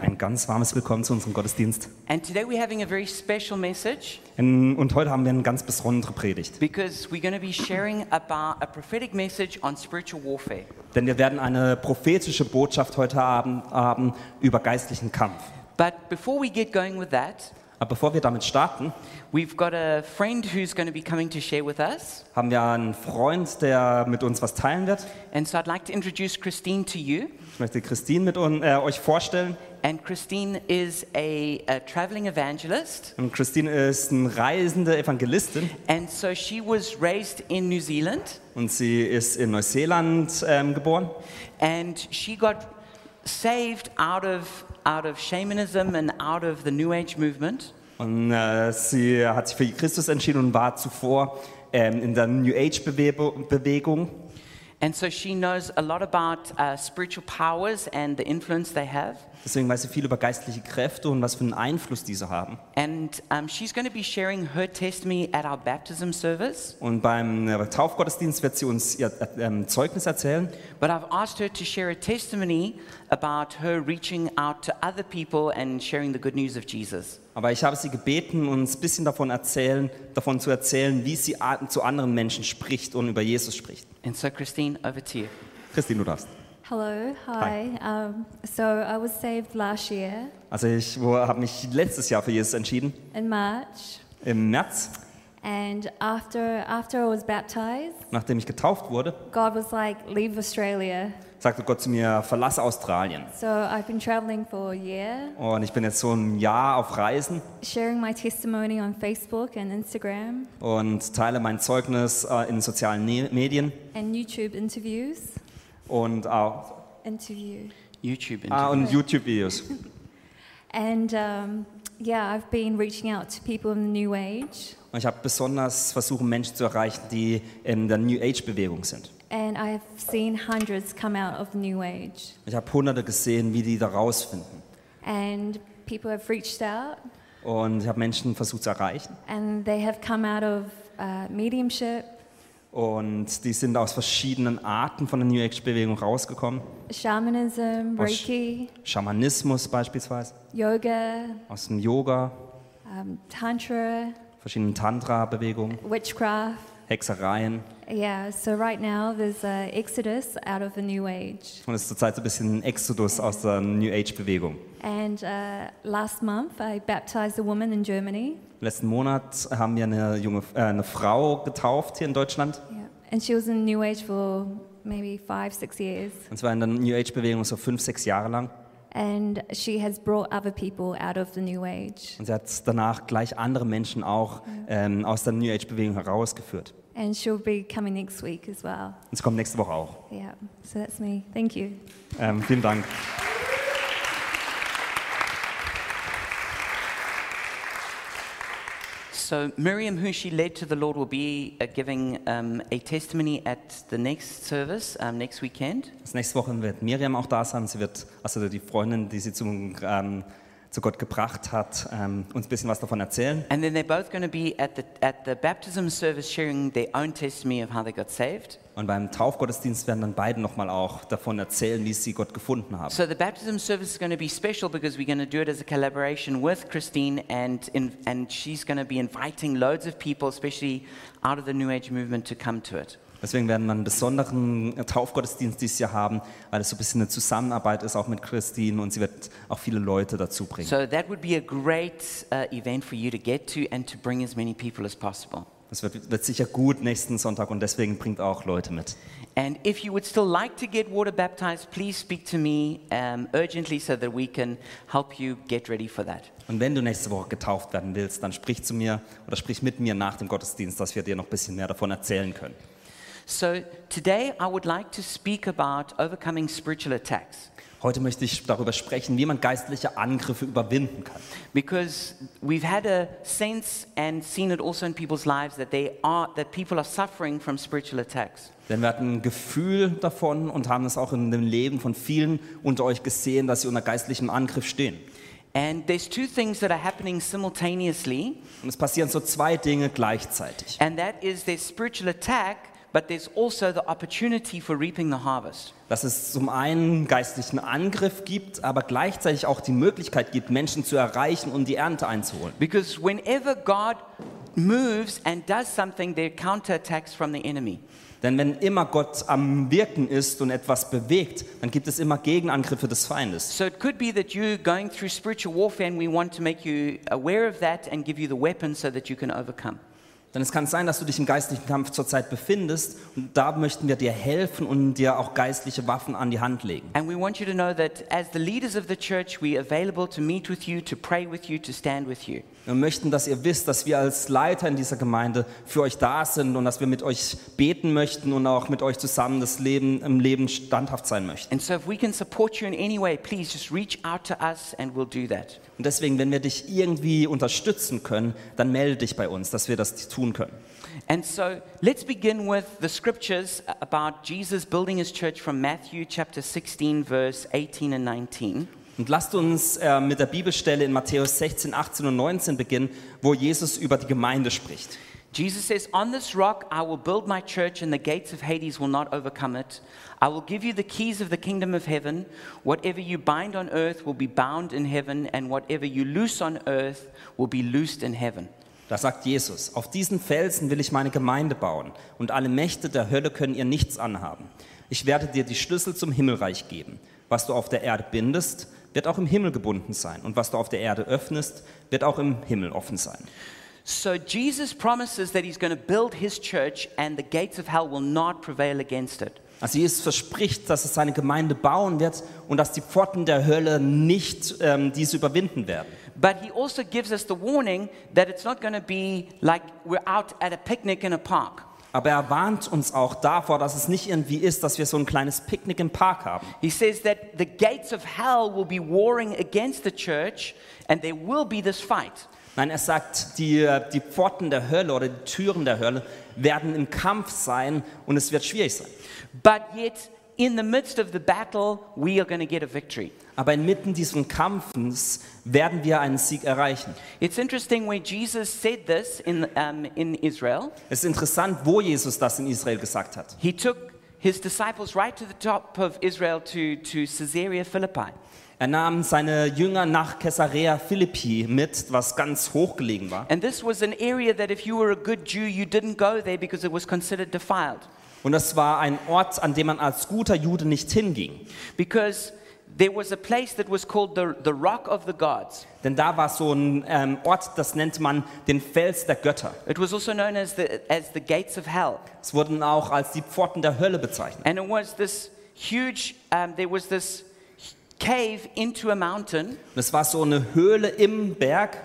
Ein ganz warmes Willkommen zu unserem Gottesdienst. And today we're having a very special message Ähm, Und heute haben wir eine ganz besondere Predigt. because we're going to be sharing about a prophetic message on spiritual warfare. Denn wir werden eine prophetische Botschaft heute Abend haben über geistlichen Kampf. But before we get going with that, Aber bevor wir damit starten, we've got a friend who's going to be coming to share with us. haben wir einen Freund, der mit uns was teilen wird. And so I'd like to introduce Christine to you. Ich möchte Christine mit un, äh, euch vorstellen. And Christine is a, a traveling evangelist. Und Christine ist eine reisende Evangelistin And so she was raised in New Zealand und sie ist in Neuseeland ähm, geboren. and she got saved out of, out of shamanism and out of the New Age movement. Und äh, sie hat sich für Christus entschieden und war zuvor ähm, in der New Age Bewegung. And so she knows a lot about uh, spiritual powers and the influence they have. Deswegen weiß sie viel über geistliche Kräfte und was für einen Einfluss diese haben. And um, she's going to be sharing her testimony at our baptism service. Und beim äh, Taufgottesdienst wird sie uns ihr äh, ähm, Zeugnis erzählen. But I've asked her to share a testimony about her reaching out to other people and sharing the good news of Jesus. Aber ich habe sie gebeten, uns ein bisschen davon, erzählen, davon zu erzählen, wie sie a- zu anderen Menschen spricht und über Jesus spricht. And so, Christine, over to you. Christine, du darfst. Hello, hi. Um, so I was saved last year Also ich habe mich letztes Jahr für Jesus entschieden, in March, im März, and after after I was baptized, nachdem ich getauft wurde, God was like, "Leave Australia." Sagte Gott zu mir, verlasse Australien. So I've been traveling for a year, Und ich bin jetzt so ein Jahr auf Reisen sharing my testimony on Facebook and Instagram und teile mein Zeugnis äh, in sozialen Ne- Medien and YouTube interviews. und, auch, Interview. YouTube ah, interview. und YouTube-Videos. And um, yeah, I've been reaching out to people in the New Age, Und ich habe besonders versucht, Menschen zu erreichen, die in der New Age-Bewegung sind. And I've seen hundreds come out of New Age. Ich habe Hunderte gesehen, wie die da rausfinden. And people have reached out, Und ich habe Menschen versucht zu erreichen. and they have come out of uh, mediumship, Und die sind aus verschiedenen Arten von der New Age-Bewegung rausgekommen. shamanism, Aus- Reiki, Schamanismus beispielsweise, yoga, aus dem Yoga, um, tantra, verschiedenen Tantra-Bewegungen, witchcraft. Hexereien. Yeah, so right now there's a exodus out of the New Age. Und es ist zurzeit so ein bisschen ein Exodus aus der New Age-Bewegung. And uh, last month I baptized a woman in Germany. Letzten Monat haben wir eine junge äh, eine Frau getauft hier in Deutschland. Yeah. And she was in New Age for maybe five, six years. Und zwar in der New Age-Bewegung so fünf, sechs Jahre lang. And she has brought other people out of the New Age. Und sie hat danach gleich andere Menschen auch mm. ähm, aus der New Age-Bewegung herausgeführt. And she'll be coming next week as well. Und sie kommt nächste Woche auch. Yeah, so that's me. Thank you. Ähm, vielen Dank. So, Miriam, who she led to the Lord, will be uh, giving um, a testimony at the next service um, next weekend. Das nächste Woche wird Miriam auch da sein. Sie wird, also die Freundin, die sie zum, ähm, zu Gott gebracht hat, ähm, uns ein bisschen was davon erzählen. And then they're both going to be at the, at the baptism service sharing their own testimony of how they got saved. Und beim Taufgottesdienst werden dann beide nochmal auch davon erzählen, wie sie Gott gefunden haben. So the baptism service is going to be special because we're going to do it as a collaboration with Christine, and in, and she's going to be inviting loads of people, especially out of the New Age movement, to come to it. Deswegen werden wir einen besonderen Taufgottesdienst dieses Jahr haben, weil es so ein bisschen eine Zusammenarbeit ist, auch mit Christine. Und sie wird auch viele Leute dazu bringen. So that would be a great uh, event for you to get to and to bring as many people as possible. Das wird, wird sicher gut nächsten Sonntag und deswegen bringt auch Leute mit. And if you would still like to get water baptized, please speak to me um, urgently so that we can help you get ready for that. Und wenn du nächste Woche getauft werden willst, dann sprich zu mir oder sprich mit mir nach dem Gottesdienst, dass wir dir noch ein bisschen mehr davon erzählen können. So today I would like to speak about overcoming spiritual attacks. Heute möchte ich darüber sprechen, wie man geistliche Angriffe überwinden kann. Because we've had a sense and seen it also in people's lives that they are that people are suffering from spiritual attacks. Denn wir hatten ein Gefühl davon und haben es auch in dem Leben von vielen unter euch gesehen, dass sie unter geistlichem Angriff stehen. And there's two things that are happening simultaneously, Und es passieren so zwei Dinge gleichzeitig. and that is there's spiritual attack, but there's also the opportunity for reaping the harvest. Dass es zum einen geistlichen Angriff gibt, aber gleichzeitig auch die Möglichkeit gibt, Menschen zu erreichen und die Ernte einzuholen. Because whenever God moves and does something, there are counterattacks from the enemy. Denn wenn immer Gott am Wirken ist und etwas bewegt, dann gibt es immer Gegenangriffe des Feindes. So it could be that you're going through spiritual warfare, and we want to make you aware of that and give you the weapons so that you can overcome. Denn es kann sein, dass du dich im geistlichen Kampf zurzeit befindest und da möchten wir dir helfen und dir auch geistliche Waffen an die Hand legen. And we want you to know that as the leaders of the church, we're available to meet with you, to pray with you, to stand with you. Wir möchten, dass ihr wisst, dass wir als Leiter in dieser Gemeinde für euch da sind und dass wir mit euch beten möchten und auch mit euch zusammen das Leben im Leben standhaft sein möchten. And so if we can support you in any way, please just reach out to us and we'll do that. Und deswegen, wenn wir dich irgendwie unterstützen können, dann melde dich bei uns, dass wir das tun können. And so let's begin with the scriptures about Jesus building his church from Matthew chapter 16, verse 18 and 19. Und lasst uns äh, mit der Bibelstelle in Matthäus 16, 18 und 19 beginnen, wo Jesus über die Gemeinde spricht. Jesus says, On this rock I will build my church, and the gates of Hades will not overcome it. I will give you the keys of the kingdom of heaven. Whatever you bind on earth will be bound in heaven, and whatever you loose on earth will be loosed in heaven. Da sagt Jesus, auf diesen Felsen will ich meine Gemeinde bauen und alle Mächte der Hölle können ihr nichts anhaben. Ich werde dir die Schlüssel zum Himmelreich geben. Was du auf der Erde bindest, wird auch im Himmel gebunden sein. Und was du auf der Erde öffnest, wird auch im Himmel offen sein. So Jesus promises that he's going to build his church, and the gates of hell will not prevail against it. Also Jesus verspricht, dass es seine Gemeinde bauen wird und dass die Pforten der Hölle nicht ähm, diese überwinden werden. But he also gives us the warning that it's not going to be like we're out at a picnic in a park. Aber er warnt uns auch davor, dass es nicht irgendwie ist, dass wir so ein kleines Picknick im Park haben. He says that the gates of hell will be warring against the church, and there will be this fight. Nein, er sagt, die, die Pforten der Hölle oder die Türen der Hölle werden im Kampf sein und es wird schwierig sein. But yet, in the midst of the battle, we are going to get a victory. Aber inmitten dieses Kampfes werden wir einen Sieg erreichen. It's interesting when Jesus said this in, um, in Israel, Es ist interessant, wo Jesus das in Israel gesagt hat. he took his disciples right to the top of Israel to, to Caesarea Philippi. Er nahm seine Jünger nach Caesarea Philippi mit, was ganz hochgelegen war. And this was an area that if you were a good Jew, you didn't go there because it was considered defiled. Und das war ein Ort, an dem man als guter Jude nicht hinging. Because there was a place that was called the, the Rock of the Gods. Denn da war so ein ähm, Ort, das nennt man den Fels der Götter. It was also known as the, as the gates of hell. Es wurden auch als die Pforten der Hölle bezeichnet. And it was this huge, um, there was this cave into a mountain, es war so eine Höhle im Berg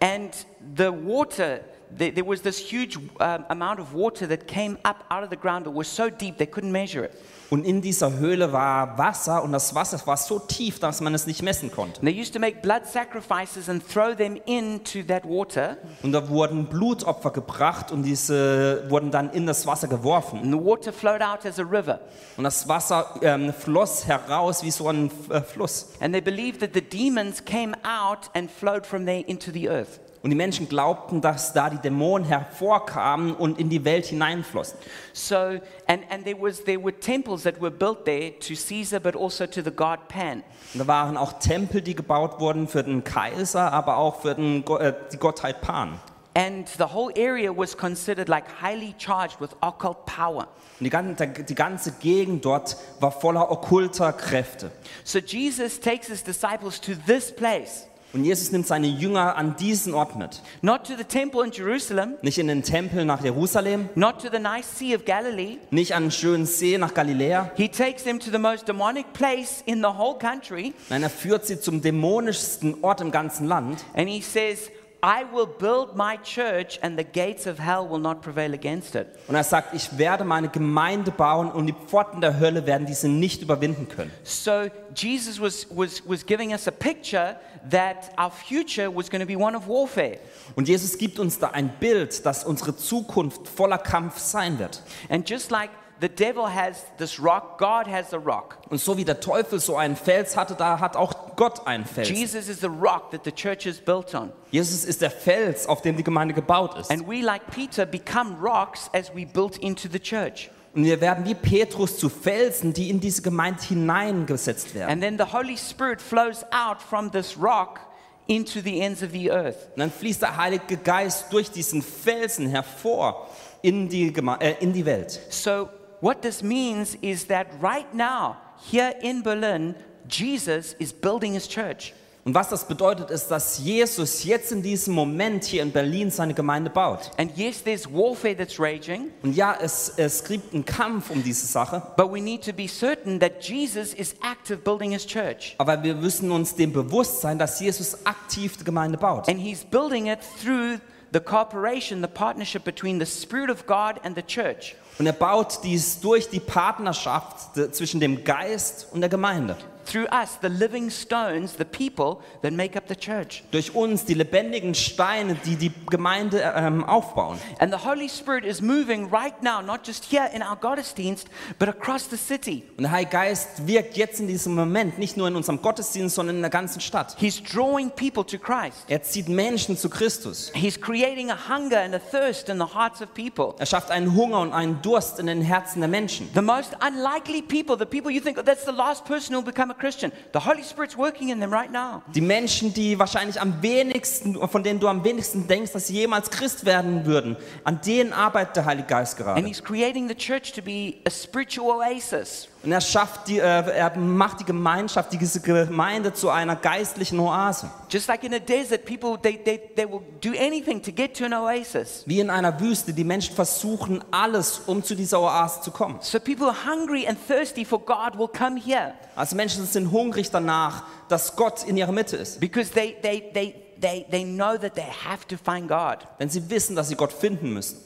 and the water, there, was this huge um, amount of water that came up out of the ground. It was so deep they couldn't measure it. Und in dieser Höhle war Wasser und das Wasser war so tief, dass man es nicht messen konnte. And they used to make blood sacrifices and throw them into that water, Und da wurden Blutopfer gebracht und diese wurden dann in das Wasser geworfen. and the water flowed out as a river. Und das Wasser ähm, floss heraus wie so ein äh, Fluss. And they believed that the demons came out and flowed from there into the earth. Und die Menschen glaubten, dass da die Dämonen hervorkamen und in die Welt hineinflossen. So, and, and there, was, there were temples that were built there to Caesar, but also to the god Pan. Und da waren auch Tempel, die gebaut wurden für den Kaiser, aber auch für den, äh, die Gottheit Pan. And the whole area was considered like highly charged with occult power. Und die ganze, die ganze Gegend dort war voller okkulter Kräfte. So Jesus takes his disciples to this place, Und Jesus nimmt seine Jünger an diesen Ort mit. not to the temple in Jerusalem, Nicht in den Tempel nach Jerusalem, not to the nice Sea of Galilee. nicht an den schönen See nach Galiläa. He takes them to the most demonic place in the whole country, Nein, er führt sie zum dämonischsten Ort im ganzen Land. and he says, I will build my church, and the gates of hell will not prevail against it. Und er sagt, ich werde meine Gemeinde bauen und die Pforten der Hölle werden diese nicht überwinden können. So Jesus was, was, was giving us a picture that our future was going to be one of warfare. Und Jesus gibt uns da ein Bild, dass unsere Zukunft voller Kampf sein wird. And just like the devil has this rock, God has a rock. Und so wie der Teufel so einen Fels hatte, da hat auch Gott einen Fels. Jesus is the rock that the church is built on. Jesus ist der Fels, auf dem die Gemeinde gebaut ist. And we, like Peter, become rocks as we built into the church. Und wir werden wie Petrus zu Felsen, die in diese Gemeinde hineingesetzt werden. And then the Holy Spirit flows out from this rock into the ends of the earth. Und dann fließt der Heilige Geist durch diesen Felsen hervor in die, Geme äh, in die Welt. So, what this means is that right now, here in Berlin, Jesus is building his church. Und was das bedeutet, ist, dass Jesus jetzt in diesem Moment hier in Berlin seine Gemeinde baut. And yes, there's warfare that's raging, Und ja, es, es gibt einen Kampf um diese Sache, but we need to be certain that Jesus is active building his church. aber wir müssen uns dem bewusst sein, dass Jesus aktiv die Gemeinde baut. And he's building it through the cooperation, the partnership between the Spirit of God and the church. Und er baut dies durch die Partnerschaft zwischen dem Geist und der Gemeinde. Through us, the living stones, the people that make up the church. Durch uns, die lebendigen Steine, die die Gemeinde ähm, aufbauen. And the Holy Spirit is moving right now, not just here in our Gottesdienst, but across the city. Und der Heilige Geist wirkt jetzt in diesem Moment, nicht nur in unserem Gottesdienst, sondern in der ganzen Stadt. He's drawing people to Christ. Er zieht Menschen zu Christus. He's creating a hunger and a thirst in the hearts of people. Er schafft einen Hunger und einen Durst in den Herzen der Menschen. The most unlikely people, the people you think, oh, that's the last person who will become a Christian, the Holy Spirit's working in them right now. Die Menschen, die wahrscheinlich am wenigsten, von denen du am wenigsten denkst, dass sie jemals Christ werden würden, an denen arbeitet der Heilige Geist And gerade. He's creating the church to be a spiritual oasis. Und er schafft die, äh, er macht die Gemeinschaft, diese Gemeinde zu einer geistlichen Oase. Just like in a desert, people, they, they, they will do anything to get to an oasis. Wie in einer Wüste, die Menschen versuchen alles, um zu dieser Oase zu kommen. So people are hungry and thirsty for God will come here Also Menschen sind hungrig danach, dass Gott in ihrer Mitte ist. because they, they, they, they, they know that they have to find God. Denn sie wissen, dass sie Gott finden müssen.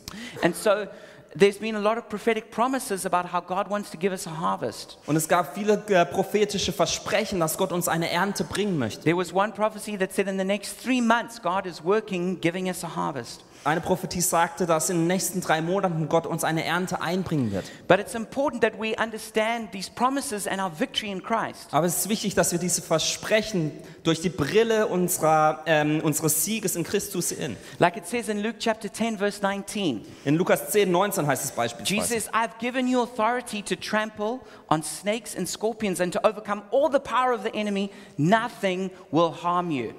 And so there's been a lot of prophetic promises about how God wants to give us a harvest. Und es gab viele äh, prophetische Versprechen, dass Gott uns eine Ernte bringen möchte. There was one prophecy that said in the next three months, God is working, giving us a harvest. Eine Prophetie sagte, dass in den nächsten drei Monaten Gott uns eine Ernte einbringen wird. But it's important that we understand these promises and our victory in Christ. Aber es ist wichtig, dass wir diese Versprechen durch die Brille unserer, ähm, unseres Sieges in Christus sehen. Like it says in Luke chapter 10, verse 19. In Lukas 10, 19 heißt es Jesus beispielsweise. says, I've given you authority to trample on snakes and scorpions and to overcome all the power of the enemy. Nothing will harm you.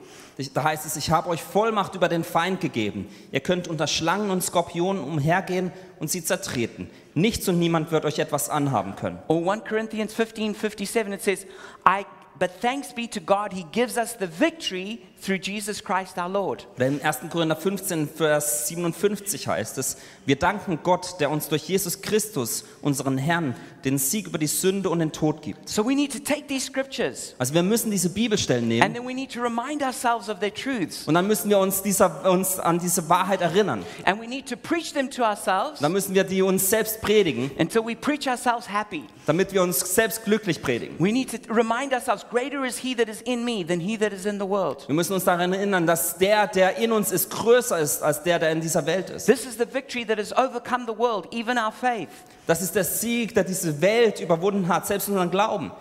Da heißt es, ich habe euch Vollmacht über den Feind gegeben. Ihr könnt unter Schlangen und Skorpionen umhergehen und sie zertreten. Nichts und niemand wird euch etwas anhaben können. Or 1 Corinthians 15, 57, it says, I, but thanks be to God, he gives us the victory through Jesus Christ our Lord. Oder in 1. Korinther 15, Vers 57 heißt es, wir danken Gott, der uns durch Jesus Christus, unseren Herrn, den Sieg über die Sünde und den Tod gibt. So we need to take these scriptures Also wir müssen diese Bibelstellen and nehmen then we need to remind ourselves of their truths. und dann müssen wir uns, dieser, uns an diese Wahrheit erinnern. And we need to preach them to ourselves Dann müssen wir die uns selbst predigen, until we preach ourselves happy. damit wir uns selbst glücklich predigen. We need to remind ourselves greater is he that is in me than he that is in the world. Wir müssen uns daran erinnern, dass der, der in uns ist, größer ist als der, der in dieser Welt ist. This is the victory that has overcome the world, even our faith. Das ist der Sieg, der diese Welt überwunden hat, selbst unseren Glauben.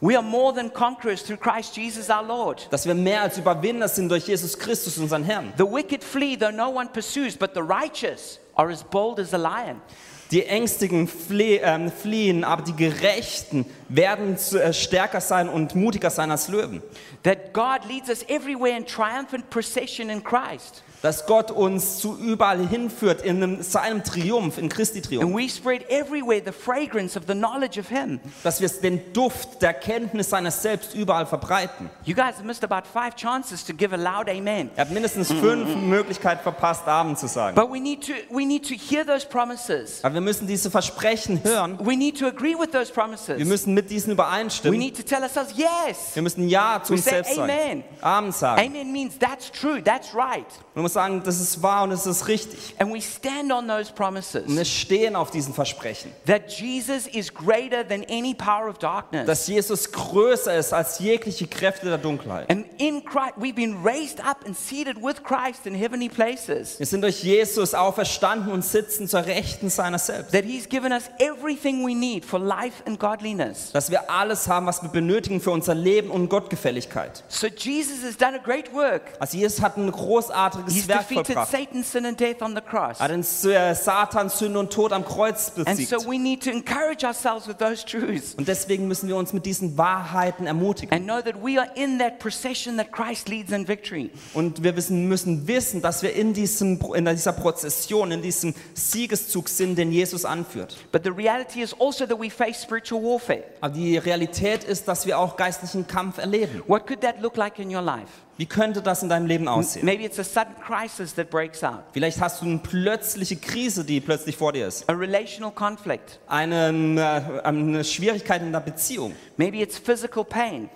We are more than conquerors through Christ Jesus our Lord. Dass wir mehr als Überwinder sind durch Jesus Christus, unseren Herrn. The wicked flee though no one pursues, but the righteous are as bold as a lion. Die Ängstigen flie ähm, fliehen, aber die Gerechten werden zu, äh, stärker sein und mutiger sein als Löwen. That God leads us everywhere in triumphant procession in Christ. Dass Gott uns zu überall hinführt in einem, seinem Triumph, in Christi And Triumph. we spread everywhere the fragrance of the knowledge of Him. Dass wir den Duft der Kenntnis seines Selbst überall verbreiten. You guys have missed about five chances to give a loud amen. Er hat mindestens fünf Möglichkeiten verpasst, Amen zu sagen. But we need to we need to hear those promises. Aber wir müssen diese Versprechen hören. We need to agree with those promises. Wir müssen mit diesen We übereinstimmen. need to tell ourselves yes. Wir müssen Ja zu We uns say selbst sagen. Amen. Amen sagen. Amen means that's true, that's right. Man muss sagen, das ist wahr und das ist richtig. And we stand on those Und promises wir stehen auf diesen Versprechen. that Jesus is greater than any power of darkness. Dass Jesus größer ist als jegliche Kräfte der Dunkelheit. And in Christ, we've been raised up and seated with Christ in heavenly places. Wir sind durch Jesus auferstanden und sitzen zur Rechten seiner selbst. That He's given us everything we need for life and godliness. Dass wir alles haben, was wir benötigen für unser Leben und Gottgefälligkeit. So Jesus has done a great work. Also Jesus hat ein großartiges He's Werk defeated vollbracht. Satan, sin, and death on the cross. Er hat den äh, Satan, Sünde und Tod am Kreuz And besiegt. so we need to encourage ourselves with those truths Und deswegen müssen wir uns mit diesen Wahrheiten ermutigen. and know that we are in that procession that Christ leads in victory. Und wir wissen, müssen wissen, dass wir in, diesem, in dieser Prozession, in diesem Siegeszug sind, den Jesus anführt. But the reality is also that we face spiritual warfare. Aber die Realität ist, dass wir auch geistlichen Kampf erleben. What could that look like in your life? Wie könnte das in deinem Leben aussehen? Maybe it's a sudden crisis that breaks out, Vielleicht hast du eine plötzliche Krise, die plötzlich vor dir ist. a relational conflict. Eine, äh, eine Schwierigkeit in der Beziehung. Maybe it's physical pain,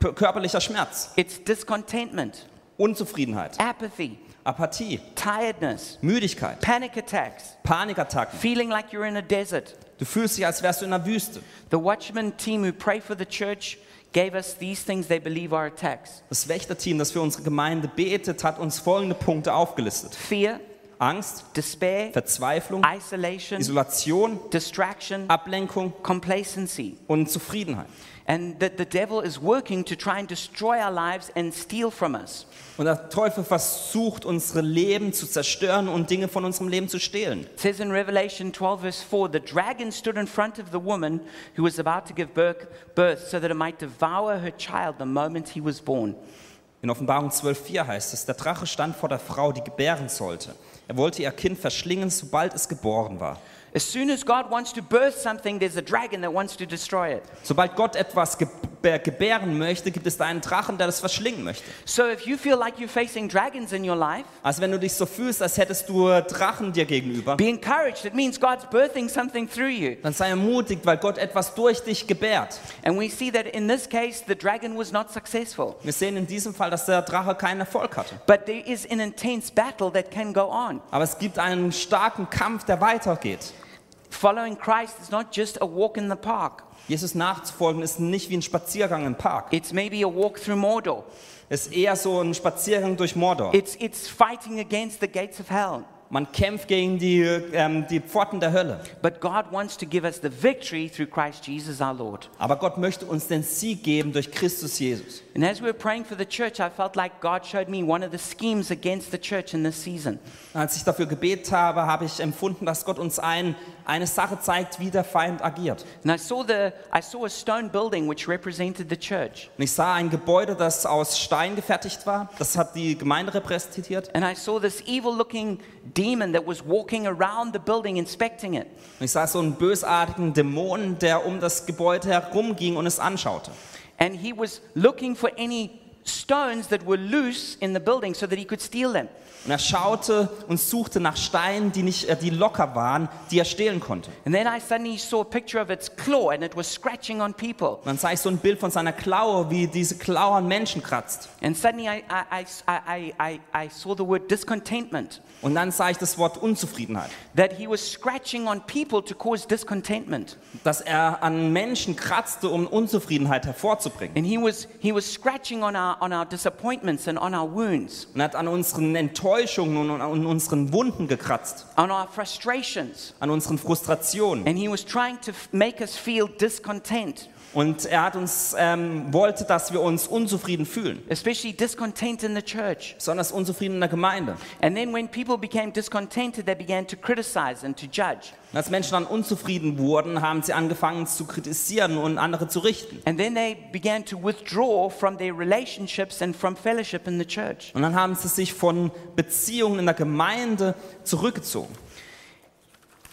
Körperlicher Schmerz. it's discontentment, Unzufriedenheit. apathy, Apathie. tiredness, Müdigkeit. panic attacks, Panikattacken. feeling like you're in a desert. Du fühlst dich, als wärst du in der Wüste. The Watchman team who pray for the church gave us these things they believe are attacks Das Wächterteam, das für unsere Gemeinde betet, hat uns folgende Punkte aufgelistet. fear, Angst, despair, Verzweiflung, isolation, Isolation, distraction, Ablenkung complacency. und Zufriedenheit. And that the devil is working to try and destroy our lives and steal from us. Und der Teufel versucht, unsere Leben zu zerstören und Dinge von unserem Leben zu stehlen. It says in Revelation 12, verse 4 the dragon stood in front of the woman who was about to give birth, birth so that it might devour her child the moment he was born. In Offenbarung 12,4 heißt es, der Drache stand vor der Frau, die gebären sollte. Er wollte ihr Kind verschlingen, sobald es geboren war. As soon as God wants to birth something, there's a dragon that wants to destroy it. Sobald Gott etwas gebär- gebären möchte, gibt es da einen Drachen, der das verschlingen möchte. So if you feel like you're facing dragons in your life, Also wenn du dich so fühlst, als hättest du Drachen dir gegenüber, be encouraged. It means God's birthing something through you. dann sei ermutigt, weil Gott etwas durch dich gebärt. And we see that in this case, the dragon was not successful. Wir sehen in diesem Fall, dass der Drache keinen Erfolg hatte. But there is an intense battle that can go on. Aber es gibt einen starken Kampf, der weitergeht. Following Christ is not just a walk in the park, Jesus nachzufolgen ist nicht wie ein Spaziergang im Park. it's maybe a walk through Mordor. Es ist eher so ein Spaziergang durch Mordor. It's, it's fighting against the gates of hell. Man kämpft gegen die, ähm, die Pforten der Hölle. But God wants to give us the victory through Christ Jesus our Lord. Aber Gott möchte uns den Sieg geben durch Christus Jesus. And as we were praying for the church, I felt like God showed me one of the schemes against the church in this season. Als ich dafür gebetet habe, habe ich empfunden, dass Gott uns ein, eine Sache zeigt, wie der Feind agiert. And I saw, the, I saw a stone building which represented the church. Und ich sah ein Gebäude, das aus Stein gefertigt war. Das hat die Gemeinde repräsentiert. And I saw this evil looking demon that was walking around the building inspecting it. Und ich sah so einen bösartigen Dämon, der um das Gebäude herumging und es anschaute. And he was looking for any stones that were loose in the building so that he could steal them. Und er schaute und suchte nach Steinen, die, nicht, äh, die locker waren, die er stehlen konnte. And then I suddenly saw a picture of its claw and it was scratching on people. Und dann sah ich so ein Bild von seiner Klaue, wie diese Klaue an Menschen kratzt. And suddenly I, I, I, I, saw the word discontentment. Und dann sah ich das Wort Unzufriedenheit. That he was scratching on people to cause discontentment. Dass er an Menschen kratzte, um Unzufriedenheit hervorzubringen. And he was, he was scratching on our, on our disappointments and on our wounds, Und er hat an unseren Enttäuschungen und an unseren Wunden gekratzt. on our frustrations. An unseren Frustrationen. And he was trying to make us feel discontent, Und er hat uns, ähm, wollte, dass wir uns unzufrieden fühlen. especially discontent in the church. Besonders unzufrieden in der Gemeinde. And then when people became discontented, they began to criticize and to judge. Und als Menschen dann unzufrieden wurden, haben sie angefangen zu kritisieren und andere zu richten. And then they began to withdraw from their relationships and from fellowship in the church. Und dann haben sie sich von Beziehungen in der Gemeinde zurückgezogen.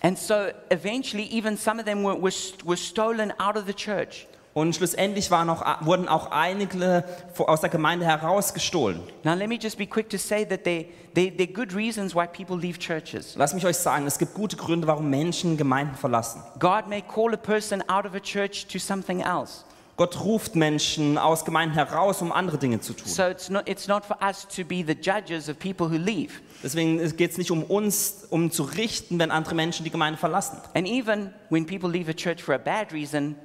And so eventually, even some of them were, were, were stolen out of the church. Und schlussendlich waren auch, wurden auch einige aus der Gemeinde herausgestohlen. Now, let me just be quick to say that there, there, there are good reasons why people leave churches. Lass mich euch sagen, es gibt gute Gründe, warum Menschen Gemeinden verlassen. God may call a person out of a church to something else. Gott ruft Menschen aus Gemeinden heraus, um andere Dinge zu tun. So it's not, it's not for us to be the judges of people who leave. Deswegen geht es nicht um uns, um zu richten, wenn andere Menschen die Gemeinde verlassen. And even when people leave a church for a bad reason,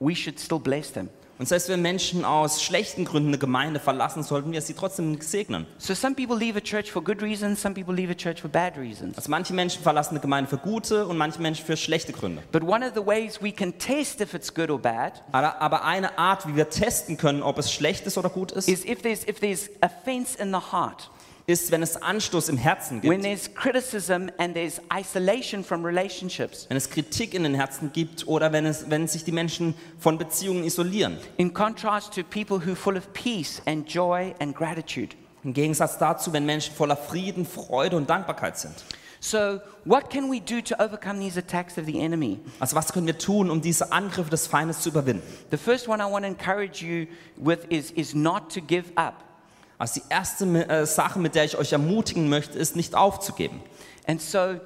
we should still bless them. Und selbst wenn Menschen aus schlechten Gründen eine Gemeinde verlassen, sollten wir sie trotzdem segnen. So some people leave a church for good reasons, some people leave a church for bad reasons. Also manche Menschen verlassen eine Gemeinde für gute und manche Menschen für schlechte Gründe. But one of the ways we can test if it's good or bad Aber, aber eine Art, wie wir testen können, ob es schlecht ist oder gut ist, is if there's, if there's offense in the heart. Ist, wenn es Anstoß im Herzen when gibt, there's criticism and there's isolation from relationships. wenn es Kritik in den Herzen gibt oder wenn, es, wenn sich die Menschen von Beziehungen isolieren. In contrast to people who are full of peace and joy and gratitude. Im Gegensatz dazu, wenn Menschen voller Frieden, Freude und Dankbarkeit sind. So, what can we do to overcome these attacks of the enemy? Also was können wir tun, um diese Angriffe des Feindes zu überwinden? The first one I want to encourage you with is, is not to give up. Also die erste äh, Sache, mit der ich euch ermutigen möchte, ist nicht aufzugeben. And so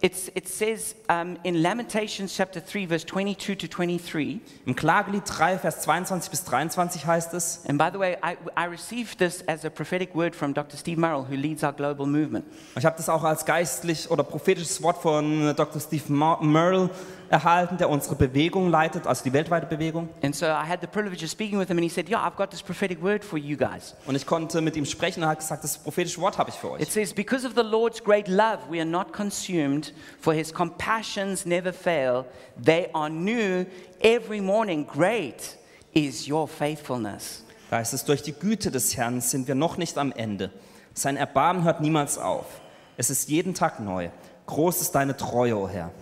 it's, it says um, in Lamentations chapter 3, verse 22 to 23. Im Klagelied 3, Vers 22 bis 23 heißt es, And by the way, I, I received this as a prophetic word from Dr. Steve Murrell, who leads our global movement. ich habe das auch als geistlich oder prophetisches Wort von Dr. Steve Merle erhalten, der unsere Bewegung leitet, also die weltweite Bewegung. And so I had the privilege of speaking with him, and he said, Yeah, I've got this prophetic word for you guys. Und ich konnte mit ihm sprechen und er hat gesagt, das prophetische Wort habe ich für euch. It says, Because of the Lord's great love, we are not consumed, for his compassions never fail. They are new every morning. Great is your faithfulness. Da heißt es, durch die Güte des Herrn sind wir noch nicht am Ende. Sein Erbarmen hört niemals auf. Es ist jeden Tag neu. Groß ist deine Treue, o Herr.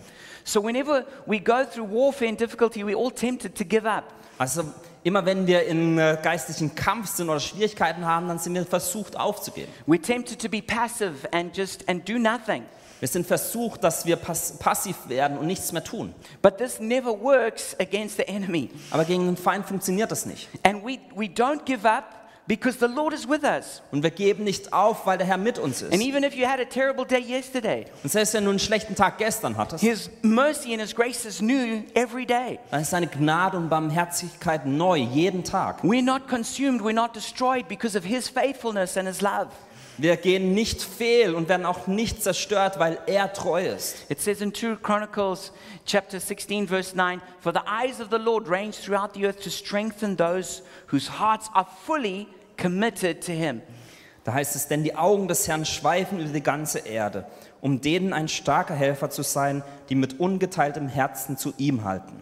So, whenever we go through warfare and difficulty, we're all tempted to give up. Also immer wenn wir in äh, geistlichen Kampf sind oder Schwierigkeiten haben, dann sind wir versucht aufzugeben. We're tempted to be passive and just and do nothing. Wir sind versucht, dass wir pass passiv werden und nichts mehr tun. But this never works against the enemy. Aber gegen den Feind funktioniert das nicht. And we, we don't give up because the Lord is with us. Und wir geben nicht auf, weil der Herr mit uns ist. And even if you had a terrible day yesterday, Und selbst wenn du einen schlechten Tag gestern hattest, His mercy and His grace is new every day. dann ist seine Gnade und Barmherzigkeit neu, jeden Tag. We're not consumed, we're not destroyed because of His faithfulness and His love. Wir gehen nicht fehl und werden auch nicht zerstört, weil er treu ist. It says in 2 Chronicles chapter 16 verse 9, For the eyes of the Lord range throughout the earth to strengthen those whose hearts are fully committed to Him. Da heißt es, denn die Augen des Herrn schweifen über die ganze Erde, um denen ein starker Helfer zu sein, die mit ungeteiltem Herzen zu ihm halten.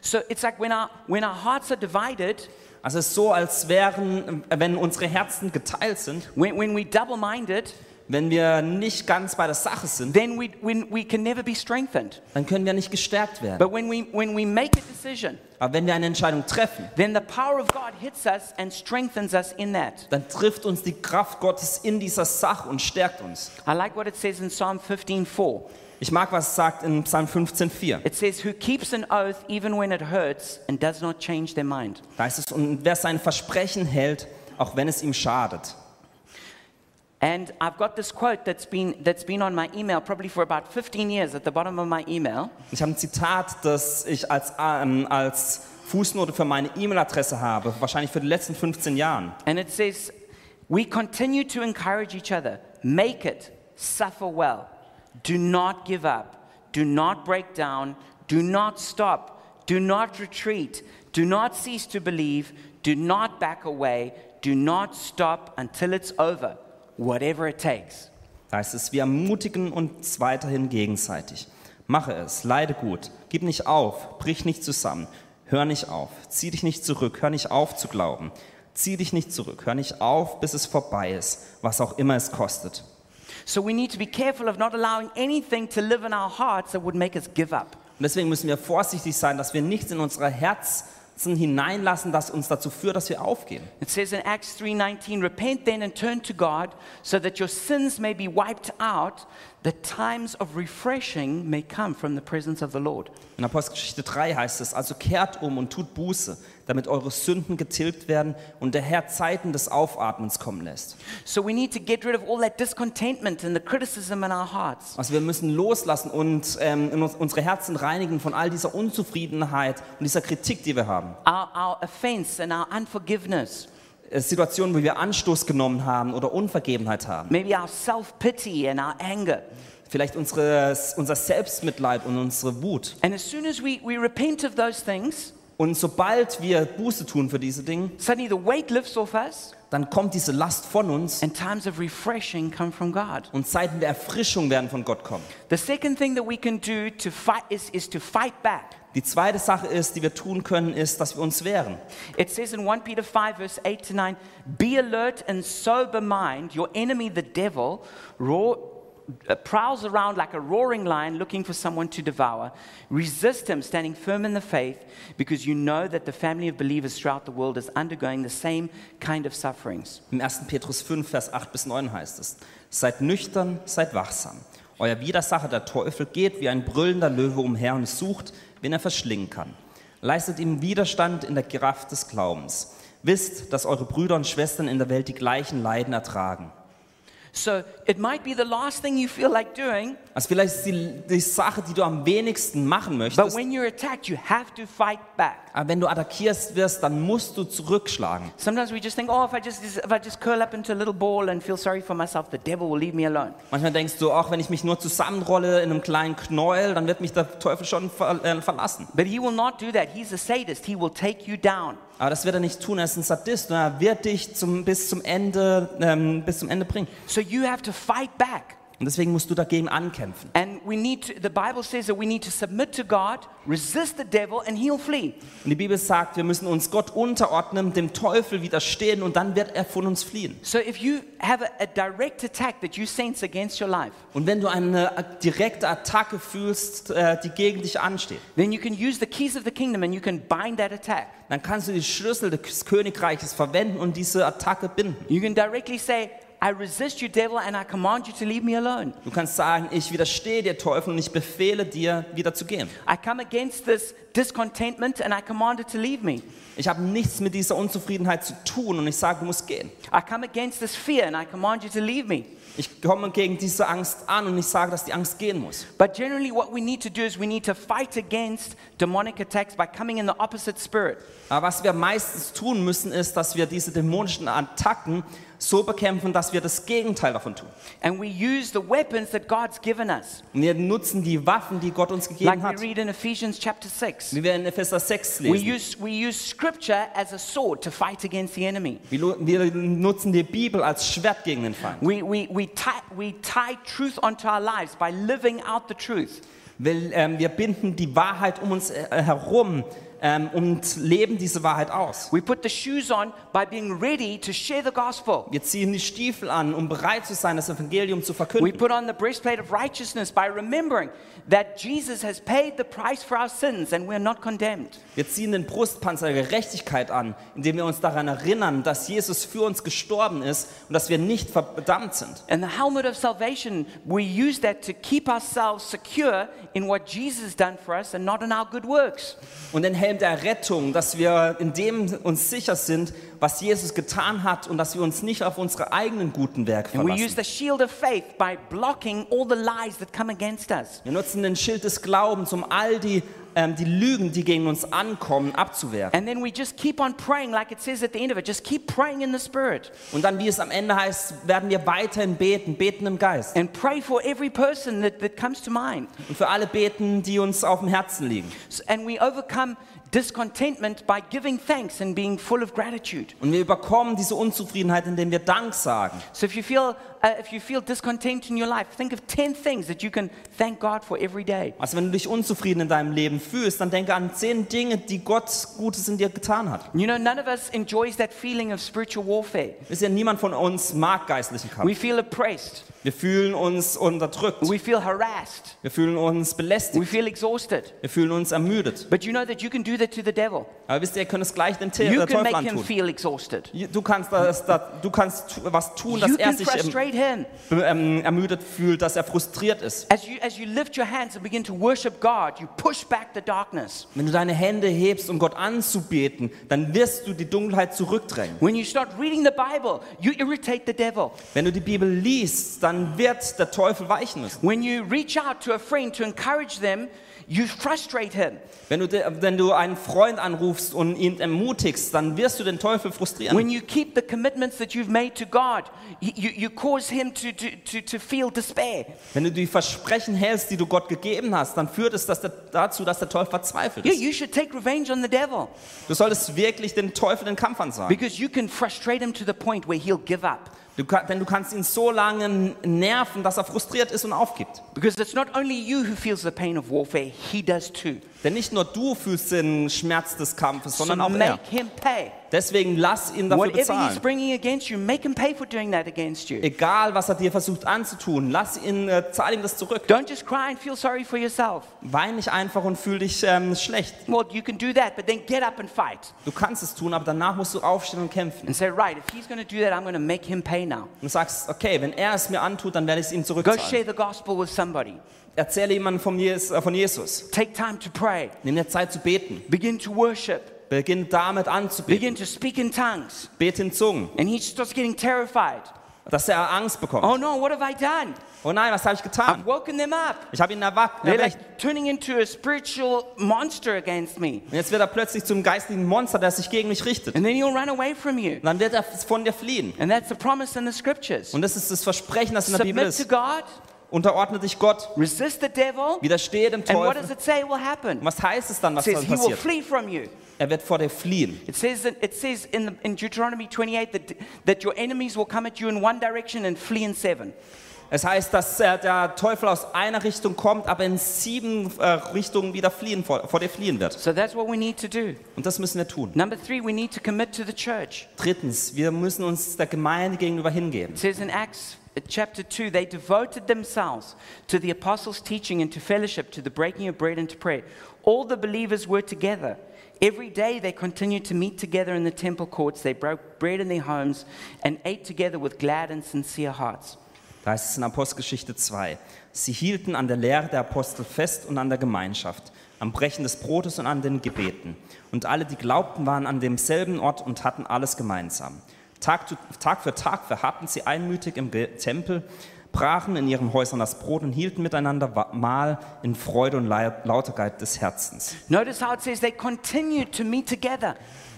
So it's like when our, when our hearts are divided, Also es ist so, als wären, wenn unsere Herzen geteilt sind, when, when we're double minded, wenn wir nicht ganz bei der Sache sind, then we, when, we can never be strengthened. dann können wir nicht gestärkt werden. But when we, when we make a decision, Aber wenn wir eine Entscheidung treffen, then the power of God hits us and strengthens us in that. dann trifft uns die Kraft Gottes in dieser Sache und stärkt uns. I like what it says in Psalm 15:4. Ich mag, was es sagt in Psalm 15,4. It says, Who keeps an oath even when it hurts and does not change their mind. Da heißt es, und wer sein Versprechen hält, auch wenn es ihm schadet. And I've got this quote that's been, that's been on my email probably for about 15 years at the bottom of my email. Ich habe ein Zitat, das ich als, ähm, als Fußnote für meine E-Mail-Adresse habe, wahrscheinlich für die letzten 15 Jahren. And it says, We continue to encourage each other. Make it. Suffer well. Do not give up. Do not break down. Do not stop. Do not retreat. Do not cease to believe. Do not back away. Do not stop until it's over, whatever it takes. Heißt es, wir ermutigen uns weiterhin gegenseitig. Mache es, leide gut, gib nicht auf, brich nicht zusammen, hör nicht auf, zieh dich nicht zurück, hör nicht auf zu glauben, zieh dich nicht zurück, hör nicht auf, bis es vorbei ist, was auch immer es kostet. So we need to be careful of not allowing anything to live in our hearts that would make us give up. Und deswegen müssen wir vorsichtig sein, dass wir nichts in unsere Herzen hineinlassen, das uns dazu führt, dass wir aufgeben. It says in Acts 3:19, "Repent then and turn to God, so that your sins may be wiped out, that times of refreshing may come from the presence of the Lord." In Apostelgeschichte 3 heißt es, also kehrt um und tut Buße, damit eure Sünden getilgt werden und der Herr Zeiten des Aufatmens kommen lässt. So we need to get rid of all that discontentment and the criticism in our hearts. Also wir müssen loslassen und ähm, unsere Herzen reinigen von all dieser Unzufriedenheit und dieser Kritik, die wir haben. Our, our offense and our unforgiveness, Äh, Situationen, wo wir Anstoß genommen haben oder Unvergebenheit haben. maybe our self-pity and our anger. Vielleicht unsere, unser Selbstmitleid und unsere Wut. And as soon as we, we repent of those things, Und sobald wir Buße tun für diese Dinge, suddenly the weight lifts off us dann kommt diese Last von uns and times of refreshing come from God. und Zeiten der Erfrischung werden von Gott kommen. The second thing that we can do to fight is, is to fight back. Die zweite Sache ist, die wir tun können, ist, dass wir uns wehren. It says in 1 Peter 5, verse 8 to 9 Be alert and sober mind. Your enemy, the devil, roar, prowls around like a roaring lion looking for someone to devour. Resist him, standing firm in the faith, because you know that the family of believers throughout the world is undergoing the same kind of sufferings. Im 1. Petrus 5, Vers 8 bis 9 heißt es, seid nüchtern, seid wachsam. Euer Widersacher, der Teufel, geht wie ein brüllender Löwe umher und sucht, wen er verschlingen kann. Leistet ihm Widerstand in der Kraft des Glaubens. Wisst, dass eure Brüder und Schwestern in der Welt die gleichen Leiden ertragen. So it might be the last thing you feel like doing, Also vielleicht ist die, die Sache, die du am wenigsten machen möchtest. but when you're attacked, you have to fight back. aber wenn du attackierst wirst, dann musst du zurückschlagen. Sometimes we just think, oh, if I just, if I just curl up into a little ball and feel sorry for myself, the devil will leave me alone. Manchmal denkst du, auch wenn ich mich nur zusammenrolle in einem kleinen Knäuel, dann wird mich der Teufel schon ver äh, verlassen. But he will not do that. He's a sadist. He will take you down. Aber das wird er nicht tun, er ist ein Sadist und er wird dich zum, bis, zum Ende, ähm, bis zum Ende bringen. So you have to fight back. Und deswegen musst du dagegen ankämpfen. And we need to, the Bible says that we need to submit to God, resist the devil, and he'll flee. Und die Bibel sagt, wir müssen uns Gott unterordnen, dem Teufel widerstehen und dann wird er von uns fliehen. So if you have a, a direct attack that you sense against your life, Und wenn du eine direkte Attacke fühlst, äh, die gegen dich ansteht, then you can use the keys of the kingdom and you can bind that attack. dann kannst du die Schlüssel des Königreiches verwenden und diese Attacke binden. You can directly say, I resist you, devil, and I command you to leave me alone. Du kannst sagen, ich widerstehe dir Teufel und ich befehle dir, wieder zu gehen. I come against this discontentment and I command it to leave me. Ich habe nichts mit dieser Unzufriedenheit zu tun und ich sage, du musst gehen. I come against this fear and I command you to leave me. Ich komme gegen diese Angst an und ich sage, dass die Angst gehen muss. But generally, what we need to do is we need to fight against demonic attacks by coming in the opposite spirit. Aber was wir meistens tun müssen, ist, dass wir diese dämonischen Attacken so bekämpfen, dass wir das Gegenteil davon tun. And we use the weapons that God's given us. Und wir nutzen die Waffen, die Gott uns Like gegeben we hat. read in Ephesians chapter 6. Wie wir in Epheser 6 We lesen. use, we use scripture as a sword to fight against the enemy. Wir Wir nutzen die Bibel als Schwert gegen den Feind. We, we, we, tie, we tie truth onto our lives by living out the truth. Wir, ähm, wir binden die Wahrheit um uns äh, herum ähm, und leben diese Wahrheit aus. We put the shoes on by being ready to share the gospel. Wir ziehen die Stiefel an, um bereit zu sein, das Evangelium zu We verkünden. put on the breastplate of righteousness by remembering that Jesus has paid the price for our sins and we're not condemned. Wir ziehen den Brustpanzer der Gerechtigkeit an, indem wir uns daran erinnern, dass Jesus für uns gestorben ist und dass wir nicht verdammt sind. And the helmet of salvation, we use that to keep ourselves secure in what Jesus has done for us and not in our good works. Und den Helm der Rettung, dass wir in dem uns sicher sind, was Jesus getan hat und dass wir uns nicht auf unsere eigenen guten Werke And we use verlassen. the shield of faith by blocking all the lies that come against us. Wir nutzen den Schild des Glaubens, um all die, ähm, die Lügen, die gegen uns ankommen, abzuwehren. And then we just keep on praying, like it says at the end of it. Just keep praying in the Spirit Und dann, wie es am Ende heißt, werden wir weiterhin beten, beten im Geist. and pray for every person that, that comes to mind. Und für alle beten, die uns auf dem Herzen liegen. S- And we overcome discontentment by giving thanks and being full of gratitude. Und wir überkommen diese Unzufriedenheit, indem wir Dank sagen. So if you feel uh, if you feel discontent in your life, think of 10 things that you can thank God for every day. Also wenn du dich unzufrieden in deinem Leben fühlst, dann denke an zehn Dinge, die Gott Gutes in dir getan hat. You know, none of us enjoys that feeling of spiritual warfare. Wisst ihr, niemand von uns mag geistlichen Kampf. We feel oppressed. Wir fühlen uns unterdrückt. We feel harassed. Wir fühlen uns We belästigt. feel exhausted. Wir fühlen uns ermüdet. But you know that you can do that to the devil. Aber wisst ihr, ihr könnt es gleich dem Te You can Teufel make him feel exhausted. Du kannst, das, das, du kannst was tun, dass You er sich ähm, ähm, ermüdet fühlt, dass er frustriert ist. As you, as you lift your hands and begin to worship God, you push back the darkness. Wenn du deine Hände hebst, um Gott anzubeten, dann wirst du die Dunkelheit zurückdrängen. When you start reading the Bible, you irritate the devil. Wenn du die Bibel liest, dann wird der Teufel weichen müssen. When you reach out to a friend to encourage them, you frustrate him. Wenn du, wenn du einen Freund anrufst und ihn ermutigst, dann wirst du den Teufel frustrieren. When you keep the commitments that you've made to God, you, you, cause him to, to, to, feel despair. Wenn du die Versprechen hältst, die du Gott gegeben hast, dann führt es dazu, dass der Teufel verzweifelt ist. you should take revenge on the devil Du solltest wirklich den Teufel den Kampf ansagen. because you can frustrate him to the point where he'll give up. Du, denn du kannst ihn so lange nerven, dass er frustriert ist und aufgibt. Because it's not only you who feels the pain of warfare, he does too. Denn nicht nur du fühlst den Schmerz des Kampfes, So sondern auch er. make him pay. Deswegen lass ihn dafür Whatever he's bezahlen. bringing against you, make him pay for doing that against you. Egal, was er dir versucht anzutun, lass ihn, äh, zahl ihm das zurück. Don't just cry and feel sorry for yourself. Wein nicht einfach und fühl dich ähm, schlecht. Well, you can do that, but then get up and fight Du kannst es tun, aber danach musst du aufstehen und kämpfen. and say, right, if he's going to do that, I'm going to make him pay now. Und sagst, okay, wenn er es mir antut, dann werde ich es ihm Go zurückzahlen. share the gospel with somebody. Erzähle jemandem von Jesus, äh, von Jesus. Take time to pray. Nimm dir Zeit zu beten. Begin to worship. Beginn damit anzubeten. Begin to speak in tongues. Bete in Zungen, And he starts getting terrified. dass er Angst bekommt. Oh no, what have I done? Oh nein, was habe ich I've getan? woken them up. Ich habe ihn erwackt. They're like turning into a spiritual monster against me. Und jetzt wird er plötzlich zum geistigen Monster, der sich gegen mich richtet. And then he'll run away from you. Und dann wird er von dir fliehen. And that's the promise in the scriptures. Und das ist das Versprechen, das in der Bibel Submit to ist. God, Unterordne dich Gott, resist the devil, widerstehe dem and what does Teufel. it say will happen? Und was heißt es dann, It was says dann he will passiert? flee from you. Er wird vor dir fliehen. It says, it says in, the, in Deuteronomy 28 that, that your enemies will come at you in one direction and flee in seven. Es heißt, dass äh, der Teufel aus einer Richtung kommt, aber in sieben äh, Richtungen wieder fliehen, vor, vor dir fliehen wird. So that's what we need to do. Und das müssen wir tun. Number three, we need to commit to the church. Drittens, wir müssen uns der Gemeinde gegenüber hingeben. It says in Acts chapter 2, they devoted themselves to the apostles' teaching and to fellowship, to the breaking of bread and to prayer. All the believers were together. Every day they continued to meet together in the temple courts. They broke bread in their homes and ate together with glad and sincere hearts. Da heißt es in Apostelgeschichte 2. Sie hielten an der Lehre der Apostel fest und an der Gemeinschaft, am Brechen des Brotes und an den Gebeten. Und alle, die glaubten, waren an demselben Ort und hatten alles gemeinsam. Tag, Tag für Tag verharrten sie einmütig im Tempel, brachen in ihren Häusern das Brot und hielten miteinander Mahl in Freude und Lau- Lauterkeit des Herzens. Notice how it says they continued to meet together.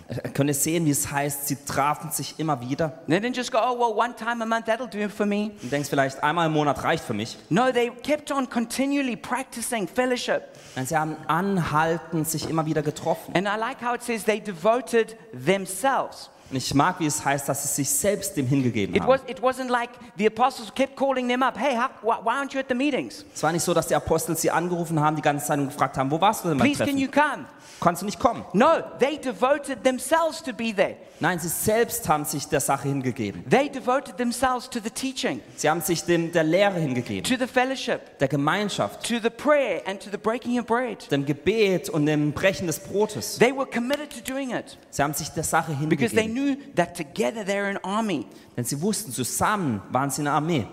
Äh, Könnt ihr sehen, wie es heißt, sie trafen sich immer wieder? They didn't just go, oh, well, one time a month, that'll do it for me. Du denkst vielleicht, einmal im Monat reicht für mich. No, they kept on continually practicing fellowship. Nein, sie haben anhaltend sich immer wieder getroffen. And I like how it says they devoted themselves. Und ich mag, wie es heißt, dass sie sich selbst dem hingegeben It, haben. was, it wasn't like the apostles kept calling them up. Hey, how, why, why aren't you at the meetings? Es war nicht so, dass die Apostel sie angerufen haben die ganze Zeit und gefragt haben, wo warst du denn beim Please, can you Treffen? come? Kannst du nicht kommen? No, they devoted themselves to be there. Nein, sie selbst haben sich der Sache hingegeben. They devoted themselves to the teaching, Sie haben sich dem, der Lehre hingegeben, to the fellowship, der Gemeinschaft, to the prayer, and to the breaking of bread. dem Gebet und dem Brechen des Brotes. They were committed to doing it Sie haben sich der Sache because they hingegeben, knew that together they're an army. denn sie wussten, zusammen waren sie eine Armee.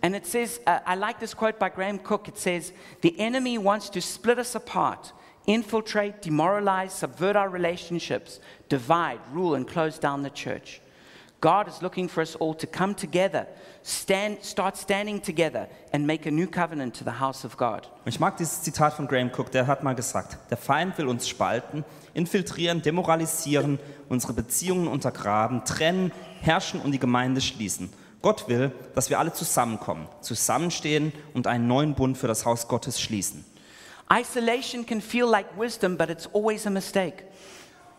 And it says, uh, I like this quote by Graham Cook. It says, The enemy wants to split us apart, infiltrate, demoralize, subvert our relationships, divide, rule, and close down the church. God is looking for us all to come together, stand, start standing together, and make a new covenant to the house of God. Ich mag dieses Zitat von Graham Cook, der hat mal gesagt, der Feind will uns spalten, infiltrieren, demoralisieren, unsere Beziehungen untergraben, trennen, herrschen und die Gemeinde schließen. Gott will, dass wir alle zusammenkommen, zusammenstehen und einen neuen Bund für das Haus Gottes schließen. Isolation can feel like wisdom, but it's always a mistake.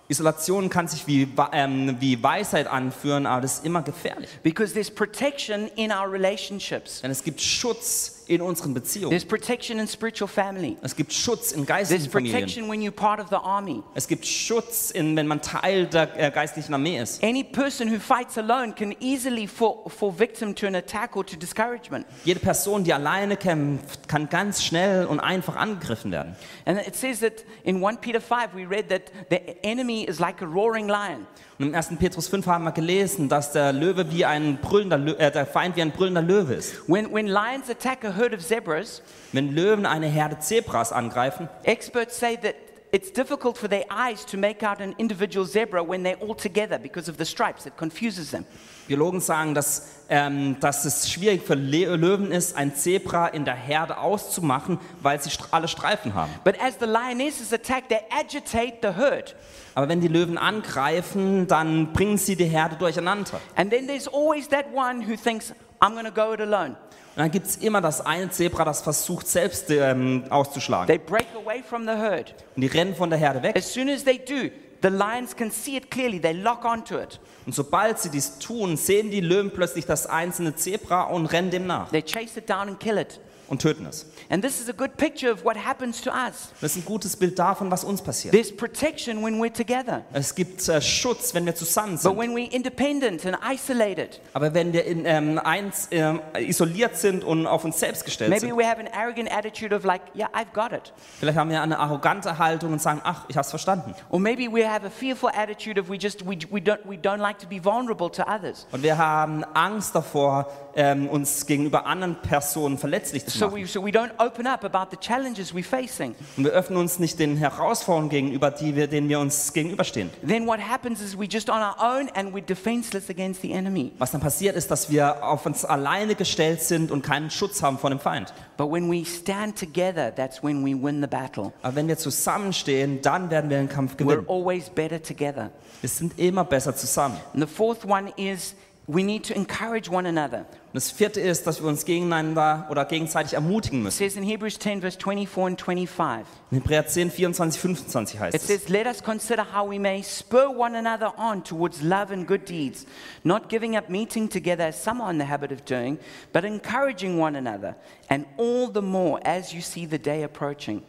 Isolation kann sich wie, ähm, wie Weisheit anführen, aber das ist immer gefährlich. Because there's protection in our relationships. Denn es gibt Schutz in unseren Beziehungen. There's protection in spiritual family. Es gibt Schutz in There's geistlichen Familien. protection when you're part of the army. Es gibt Schutz, in, wenn man Teil der äh, geistlichen Armee ist. Any person who fights alone can easily fall, fall victim to an attack or to discouragement. Jede Person, die alleine kämpft, kann ganz schnell und einfach angegriffen werden. And it says that in 1 Peter 5, we read that the enemy is like a roaring lion. Und im 1. Petrus 5 haben wir gelesen, dass der Löwe wie ein brüllender Lö äh, der Feind wie ein brüllender Löwe ist. When, when lions attack a herd of zebras, Wenn Löwen eine Herde Zebras angreifen, experts say that it's difficult for their eyes to make out an individual zebra when they're all together because of the stripes. It confuses them. Biologen sagen, dass ähm, dass es schwierig für Löwen ist, ein Zebra in der Herde auszumachen, weil sie alle Streifen haben. But as the lionesses attack, they agitate the herd. Aber wenn die Löwen angreifen, dann bringen sie die Herde durcheinander. And then there's always that one who thinks, I'm going to go it alone. Und dann gibt es immer das eine Zebra, das versucht selbst ähm, auszuschlagen. They break away from the herd. Und die rennen von der Herde weg. As soon as they do, the lions can see it clearly. They lock onto it. Und sobald sie dies tun, sehen die Löwen plötzlich das einzelne Zebra und rennen dem nach They chase it down and kill it. Und töten es. And this is a good picture of what happens to us. Das ist ein gutes Bild davon, was uns passiert. There's protection when we're together. Es gibt äh, Schutz, wenn wir zusammen But sind. when we're independent and isolated, Aber wenn wir in, ähm, eins, ähm, isoliert sind und auf uns selbst gestellt maybe sind, we have an arrogant attitude of like, yeah, I've got it. vielleicht haben wir eine arrogante Haltung und sagen, ach, ich habe es verstanden. Or maybe we have a fearful attitude of we just we, we don't we don't like to be vulnerable to others. Und wir haben Angst davor, ähm, uns gegenüber anderen Personen verletzlich zu So machen. we so we don't open up about the challenges we're facing. Und wir öffnen uns nicht den Herausforderungen gegenüber, die wir, denen wir uns gegenüberstehen. Then what happens is we're just on our own and we're defenseless against the enemy. Was dann passiert ist, dass wir auf uns alleine gestellt sind und keinen Schutz haben vor dem Feind. But when we stand together, that's when we win the battle. Aber wenn wir zusammenstehen, dann werden wir den Kampf We're gewinnen. always better together. Wir sind immer besser zusammen. And the fourth one is we need to encourage one another. Und das vierte ist, dass wir uns gegeneinander oder gegenseitig ermutigen It müssen. says in Hebrews 10, verse 24 and 25. In Hebräer 10, 24, 25 heißt It es. says, Let us consider how we may spur one another on towards love and good deeds, not giving up meeting together as some are in the habit of doing, but encouraging one another, and all the more as you see the day approaching.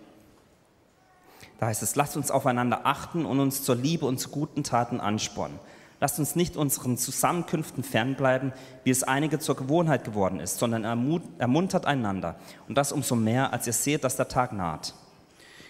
Da heißt es, lasst uns aufeinander achten und uns zur Liebe und zu guten Taten anspornen. Lasst uns nicht unseren Zusammenkünften fernbleiben, wie es einige zur Gewohnheit geworden ist, sondern ermuntert einander. Und das umso mehr, als ihr seht, dass der Tag naht.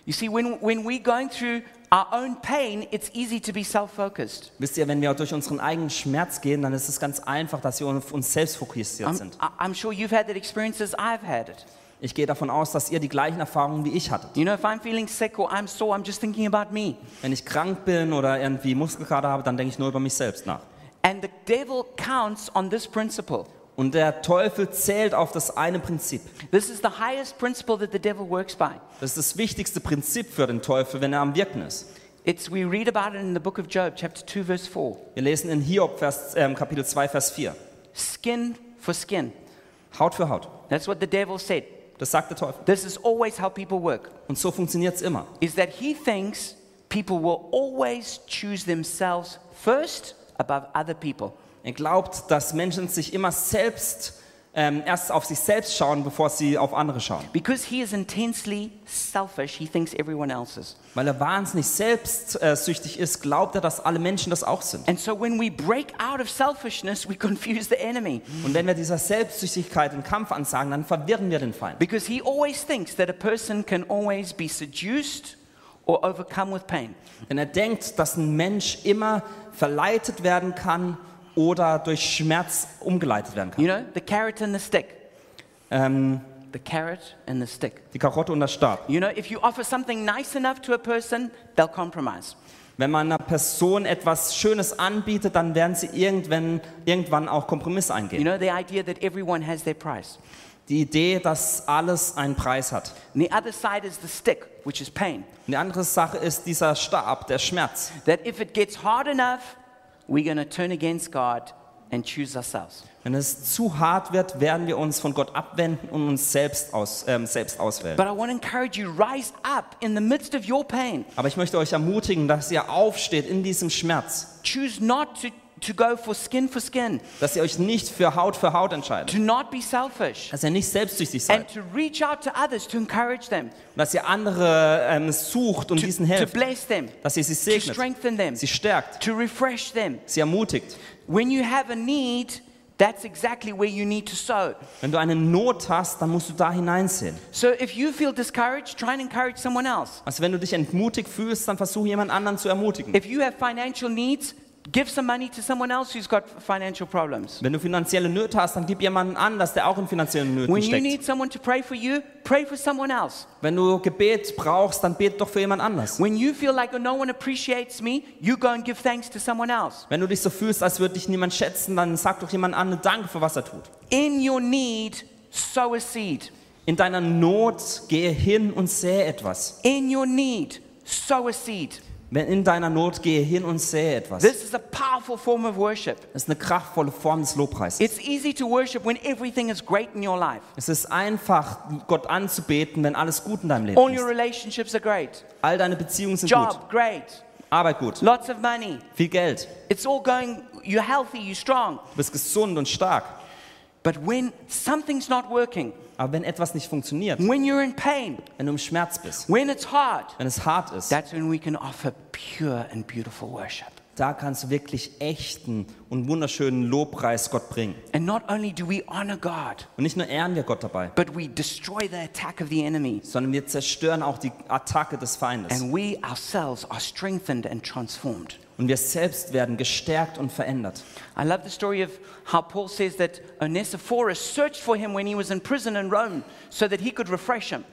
You see, when, when we're going through our own pain, it's easy to be self focused. Wisst ihr, wenn wir durch unseren eigenen Schmerz gehen, dann ist es ganz einfach, dass wir auf uns selbst fokussiert I'm, sind. I- I'm sure you've had that experience as I've had it. Ich gehe davon aus, dass ihr die gleichen Erfahrungen wie ich hattet. You know, if I'm feeling sick or I'm sore, I'm just thinking about me. Wenn ich krank bin oder irgendwie Muskelkater habe, dann denke ich nur über mich selbst nach. And the devil counts on this principle. Und der Teufel zählt auf das eine Prinzip. This is the highest principle that the devil works by. Das ist das wichtigste Prinzip für den Teufel, wenn er am Wirken ist. It's, we read about it in the book of Job, chapter 2, verse 4. Wir lesen in Hiob Vers, ähm, Kapitel 2, Vers 4. Skin for skin. Haut für Haut. That's what the devil said. Das sagt der Teufel. This is always how people work. Und so funktioniert es immer. Is that he thinks people will always choose themselves first above other people. Er glaubt, dass Menschen sich immer selbst, ähm, erst auf sich selbst schauen, bevor sie auf andere schauen. Because he is intensely selfish, he thinks everyone else is. Weil er wahnsinnig selbstsüchtig ist, glaubt er, dass alle Menschen das auch sind. And so when we break out of selfishness, we confuse the enemy. Und wenn wir dieser Selbstsüchtigkeit den Kampf ansagen, dann verwirren wir den Feind. Because he always thinks that a person can always be seduced or overcome with pain. Denn er denkt, dass ein Mensch immer verleitet werden kann oder durch Schmerz umgeleitet werden kann. You know, the carrot and the stick. Ähm, The carrot and the stick. die Karotte und der Stab. You know, if you offer something nice enough to a person, they'll compromise. Wenn man einer Person etwas Schönes anbietet, dann werden sie irgendwann, irgendwann auch Kompromisse You eingehen. know, the idea that everyone has their price. Die Idee, dass alles einen Preis hat. And the other side is the stick, which is pain. Und die andere Sache ist dieser Stab, der Schmerz. That if it gets hard enough, we're going to turn against God and choose ourselves. Wenn es zu hart wird, werden wir uns von Gott abwenden und uns selbst, aus, ähm, selbst auswählen. But I want to encourage you rise up in the midst of your pain. Aber ich möchte euch ermutigen, dass ihr aufsteht in diesem Schmerz. Choose not to, to go for skin for skin, Dass ihr euch nicht für Haut für Haut entscheidet. to not be selfish, Dass ihr nicht selbstsüchtig and seid. to reach out to others to encourage them, Und dass ihr andere ähm, sucht und to, diesen to helft. bless them, Dass ihr sie to segnet, strengthen them, sie stärkt, to refresh them. sie ermutigt. When you have a need, that's exactly where you need to sow. Wenn du eine Not hast, dann musst du da hineinsehen. So if you feel discouraged, try and encourage someone else. Also wenn du dich entmutigt fühlst, dann versuch jemand anderen zu ermutigen. If you have financial needs, Give some money to someone else who's got financial problems. Wenn du finanzielle Nöte hast, dann gib jemanden anders, der auch in finanziellen Nöten When you steckt. need someone to pray for you, pray for someone else. Wenn du Gebet brauchst, dann bet doch für jemand anders. When you feel like no one appreciates me, you go and give thanks to someone else. Wenn du dich so fühlst, als würde dich niemand schätzen, dann sag doch jemand anderen Danke für was er tut. In your need, sow a seed. In deiner Not gehe hin und sähe etwas. In your need, sow a seed. Wenn in deiner Not gehe hin und sähe etwas. This is a powerful form of worship. Das ist eine kraftvolle Form des Lobpreises. It's easy to worship when everything is great in your life. Es ist einfach, Gott anzubeten, wenn alles gut in deinem Leben All your ist. relationships are great. All deine Beziehungen sind gut. Job, great. Arbeit gut. Lots of money. Viel Geld. It's all going, you're healthy, you're strong. Du bist gesund und stark. But when something's not working, Aber wenn etwas nicht funktioniert, when you're in pain, wenn du im Schmerz bist, when it's hard, wenn es hart ist, that's when we can offer pure and beautiful worship. Da kannst du wirklich echten und wunderschönen Lobpreis Gott bringen. And not only do we honor God, Und nicht nur ehren wir Gott dabei, but we destroy the attack of the enemy. sondern wir zerstören auch die Attacke des Feindes. And we ourselves are strengthened and transformed. Und wir selbst werden gestärkt und verändert. I love the story of how Paul says that Onesiphorus searched for him when he was in prison in Rome so that he could refresh him.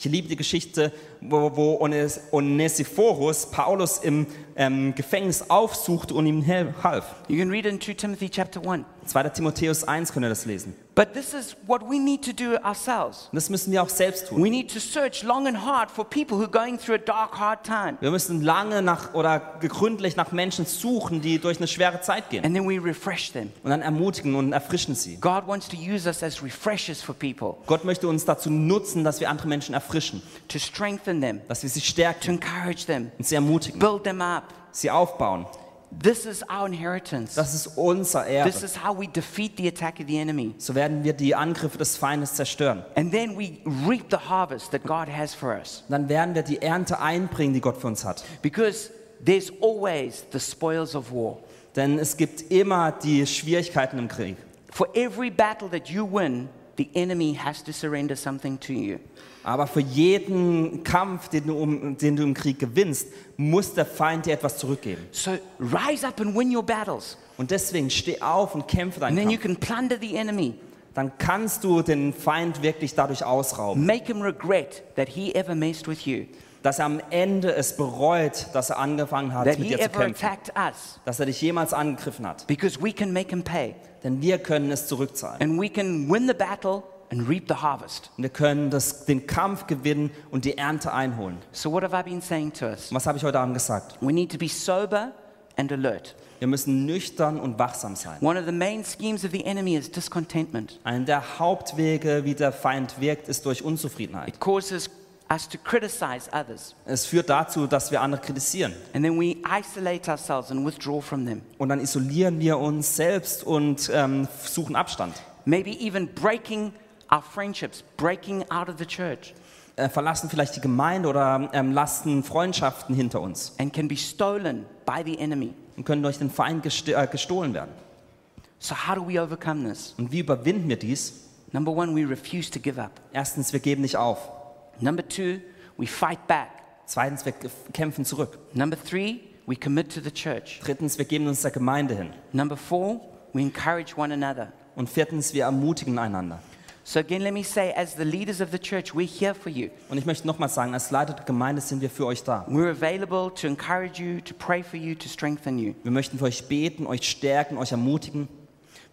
Ich liebe die Geschichte, wo, wo Ones- Onesiphorus Paulus im ähm, Gefängnis aufsuchte und ihm half. You can read in 2 Timothy chapter 1. 2. Timotheus 1 könnt ihr das lesen. But this is what we need to do ourselves. Das müssen wir auch selbst tun. We need to search long and hard for people who are going through a dark, hard time. Wir müssen lange nach oder gründlich nach Menschen suchen, die durch eine schwere Zeit gehen. And then we refresh them. Und dann ermutigen und erfrischen sie. God wants to use us as refreshers for people, Gott möchte uns dazu nutzen, dass wir andere Menschen erfrischen, to strengthen them, dass wir sie to stärken encourage them, und sie ermutigen, build them up. sie aufbauen. This is our inheritance. Das ist unser Erbe. This is how we defeat the attack of the enemy. So werden wir die Angriffe des Feindes zerstören. And then we reap the harvest that God has for us. Dann werden wir die Ernte einbringen, die Gott für uns hat. Because there's always the spoils of war. Denn es gibt immer die Schwierigkeiten im Krieg. For every battle that you win, the enemy has to surrender something to you. Aber für jeden Kampf, den du, um, den du im Krieg gewinnst, muss der Feind dir etwas zurückgeben. So rise up and win your battles. Und deswegen steh auf und kämpfe And deinen then you Kampf. can plunder the enemy. Dann kannst du den Feind wirklich dadurch ausrauben, Make him regret that he ever messed with you, dass er am Ende es bereut, dass er angefangen hat, that mit he dir zu ever kämpfen, attacked us, dass er dich jemals angegriffen hat. because we can make him pay. Denn wir können es zurückzahlen. And we can win the battle and reap the harvest. Und wir können das, den Kampf gewinnen und die Ernte einholen. So, what have I been saying to us? Was habe ich heute Abend gesagt? We need to be sober and alert. Wir müssen nüchtern und wachsam sein. One of the main schemes of the enemy is discontentment. Einer der Hauptwege, wie der Feind wirkt, ist durch Unzufriedenheit. It causes us to criticize others, Es führt dazu, dass wir andere kritisieren. and then we isolate ourselves and withdraw from them. Und dann isolieren wir uns selbst und ähm, suchen Abstand. Maybe even breaking our friendships, breaking out of the church, Äh, verlassen vielleicht die Gemeinde oder ähm, lassen Freundschaften hinter uns and can be stolen by the enemy. und können durch den Feind gest äh, gestohlen werden. So, how do we overcome this? Und wie überwinden wir dies? Number one, we refuse to give up. Erstens, wir geben nicht auf. Number two, we fight back. Zweitens, wir kämpfen zurück. Number three, we commit to the church. Drittens, wir geben uns der Gemeinde hin. Number four, we encourage one another. Und viertens, wir ermutigen einander. So, again, let me say, as the leaders of the church, we're here for you. Und ich möchte nochmal sagen, als Leiter der Gemeinde sind wir für euch da. We're available to encourage you, to pray for you, to strengthen you. Wir möchten für euch beten, euch stärken, euch ermutigen.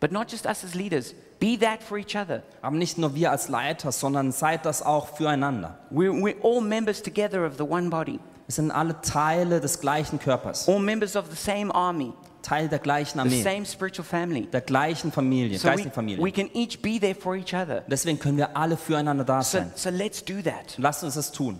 But not just us as leaders, be that for each other. Aber nicht nur wir als Leiter, sondern seid das auch füreinander. We're, we're all members together of the one body, Wir sind alle Teile des gleichen Körpers, all members of the same army, Teil der gleichen the Armee, same spiritual family. der gleichen Familie, So we, geistlichen we Familie. can each be there for each other. Deswegen können wir alle füreinander da So, sein. so let's do that. Lasst uns das tun.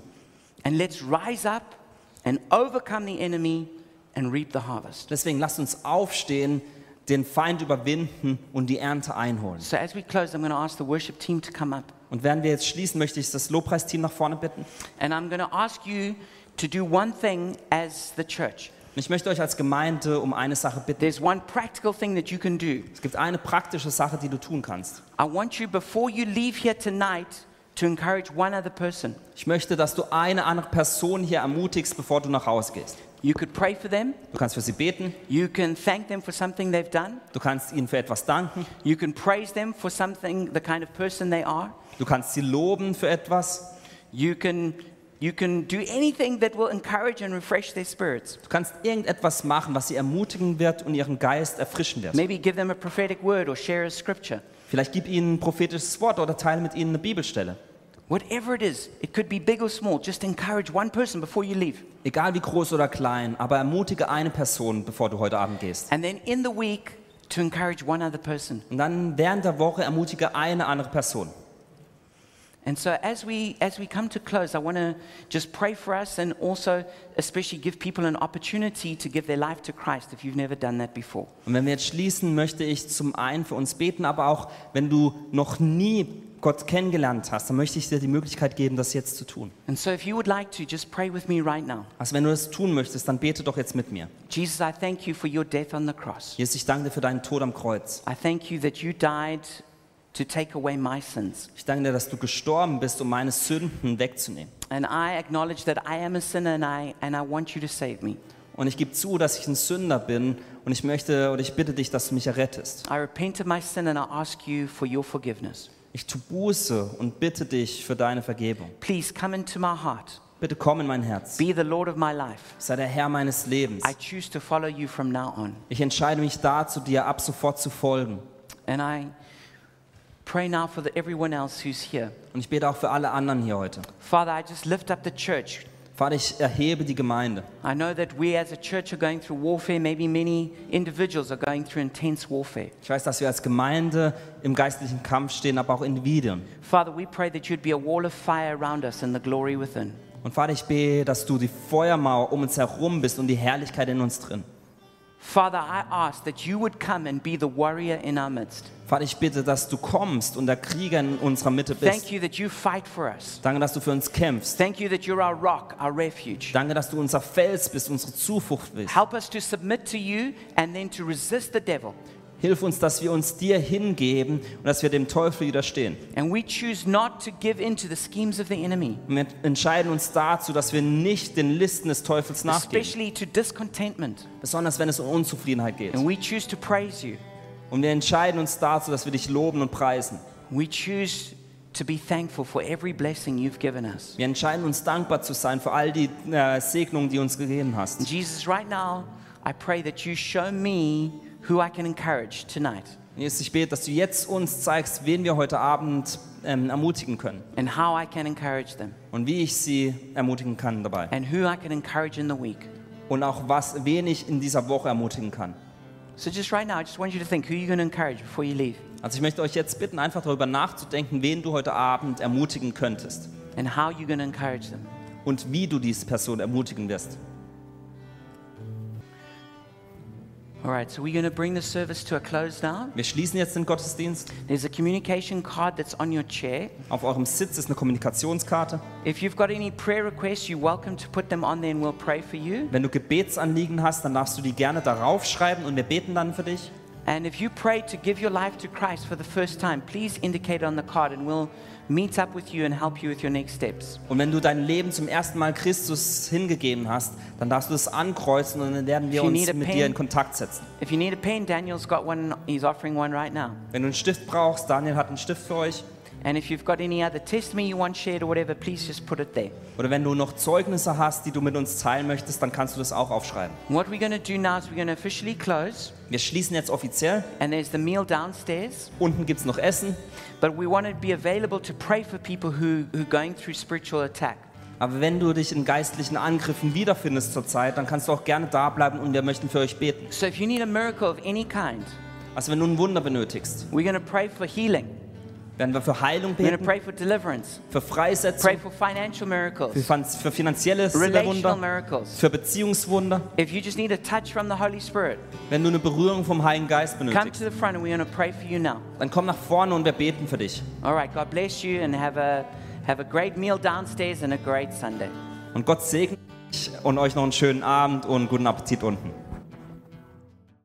And let's rise up and overcome the enemy and reap the harvest. Deswegen lasst uns aufstehen, den Feind überwinden und die Ernte einholen. So as we close, I'm going to ask the worship team to come up. Und während wir jetzt schließen, möchte ich das Lobpreisteam nach vorne bitten. And I'm going to ask you to do one thing as the church. Und ich möchte euch als Gemeinde um eine Sache bitten. There's one practical thing that you can do. Es gibt eine praktische Sache, die du tun kannst. I want you, before you leave here tonight, to encourage one other person. Ich möchte, dass du eine andere Person hier ermutigst, bevor du nach Hause gehst. You could pray for them. Du kannst für sie beten, You can thank them for something they've done. du kannst ihnen für etwas danken, You can praise them for something, the kind of person they are. du kannst sie loben für etwas, You can, you can do anything that will encourage and refresh their spirits. du kannst irgendetwas machen, was sie ermutigen wird und ihren Geist erfrischen wird. Maybe give them a prophetic word or share a scripture. Vielleicht gib ihnen ein prophetisches Wort oder teile mit ihnen eine Bibelstelle. Whatever it is, it could be big or small, just encourage one person before you leave. Egal wie groß oder klein, aber ermutige eine Person, bevor du heute Abend gehst. And then in the week, to encourage one other person. Und dann während der Woche ermutige eine andere Person. And so as we as we come to close, I want to just pray for us and also especially give people an opportunity to give their life to Christ if you've never done that before. Und wenn wir jetzt schließen, möchte ich zum einen für uns beten, aber auch wenn du noch nie Gott kennengelernt hast, dann möchte ich dir die Möglichkeit geben, das jetzt zu tun. And so if you would like to just pray with me right now. Also wenn du das tun möchtest, dann bete doch jetzt mit mir. Jesus, I thank you for your death on the cross. Jesus, ich danke dir für deinen Tod am Kreuz. I thank you that you died to take away my sins. Ich danke dir, dass du gestorben bist, um meine Sünden wegzunehmen. And I acknowledge that I am a sinner and I and I want you to save me. Und ich gebe zu, dass ich ein Sünder bin und ich möchte oder ich bitte dich, dass du mich errettest. I repent of my sin and I ask you for your forgiveness. Ich tu Buße und bitte dich für deine Vergebung. Please come into my heart. Bitte komm in mein Herz. Be the Lord of my life. Sei der Herr meines Lebens. I choose to follow you from now on. Ich entscheide mich dazu, dir ab sofort zu folgen. And I pray now for the, everyone else who's here. Und ich bete auch für alle anderen hier heute. Father, I just lift up the church. Vater, ich erhebe die Gemeinde. I know that we as a church are going through warfare. Maybe many individuals are going through intense warfare. Ich weiß, dass wir als Gemeinde im geistlichen Kampf stehen, aber auch Individuen. Father, we pray that you'd be a wall of fire around us and the glory within. Und Vater, ich bete, dass du die Feuermauer um uns herum bist und die Herrlichkeit in uns drin. Father, I ask that you would come and be the warrior in our midst. Vater, ich bitte, dass du kommst und der Krieger in unserer Mitte bist. Thank you that you fight for us. Danke, dass du für uns kämpfst. Thank you that you're our rock, our refuge. Danke, dass du unser Fels bist, unsere Zuflucht bist. Help us to submit to you and then to resist the devil. Hilf uns, dass wir uns dir hingeben und dass wir dem Teufel widerstehen. And we choose not to give in to the schemes of the enemy, Und wir entscheiden uns dazu, dass wir nicht den Listen des Teufels nachgeben, especially to discontentment. besonders wenn es um Unzufriedenheit geht. And we choose to praise you. Und wir entscheiden uns dazu, dass wir dich loben und preisen. We choose to be thankful for every blessing you've given us. Wir entscheiden uns dankbar zu sein für all die äh, Segnungen, die du uns gegeben hast. Jesus, right now, I pray that you show me who I can encourage tonight Jesus, ich bete, dass du jetzt uns zeigst, wen wir heute Abend ähm, ermutigen können and how I can encourage them und wie ich sie ermutigen kann dabei. and who I can encourage in the week. Und auch was, wen ich in dieser Woche ermutigen kann. So just right now, I just want you to think who you're going to encourage before you leave Also ich möchte euch jetzt bitten, einfach darüber nachzudenken, wen du heute Abend ermutigen könntest and how you're going to encourage them. und wie du diese Person ermutigen wirst. All right, so we're going to bring the service to a close now. Wir schließen jetzt den Gottesdienst. There's a communication card that's on your chair. Auf eurem Sitz ist eine Kommunikationskarte. If you've got any prayer requests, you're welcome to put them on there and we'll pray for you. Wenn du Gebetsanliegen hast, dann darfst du die gerne darauf schreiben und wir beten dann für dich. And if you pray to give your life to Christ for the first time, please indicate on the card and we'll meet up with you and help you with your next steps. Und wenn du dein Leben zum ersten Mal Christus hingegeben hast, dann darfst du das ankreuzen und dann werden wir If you uns need a mit dir in Kontakt setzen. If you need a pen, Daniel's got one, he's offering one right now. Wenn du einen Stift brauchst, Daniel hat einen Stift für euch. And if you've got any other testimony you want shared or whatever, please just put it there. Oder wenn du noch Zeugnisse hast, die du mit uns teilen möchtest, dann kannst du das auch aufschreiben. What we're going to do now is we're going to officially close, Wir schließen jetzt offiziell. and there's the meal downstairs. Unten gibt es noch Essen. But we want to be available to pray for people who, who are going through spiritual attack. Aber wenn du dich in geistlichen Angriffen wiederfindest zurzeit, dann kannst du auch gerne da bleiben und wir möchten für euch beten. So if you need a miracle of any kind, Also wenn du ein Wunder benötigst, we're going to pray for healing. Werden wir für Heilung beten, pray for deliverance. für Freisetzung, Pray for financial miracles, für, für finanzielle Wunder, miracles. für Beziehungswunder. If you just need a touch from the Holy Spirit, Wenn du eine Berührung vom Heiligen Geist come benötigst, to the front and we're going to pray for you now. dann komm nach vorne und wir beten für dich. All right, God bless you and have a, have a great meal downstairs and a great Sunday. Und Gott segne dich und euch noch einen schönen Abend und guten Appetit unten.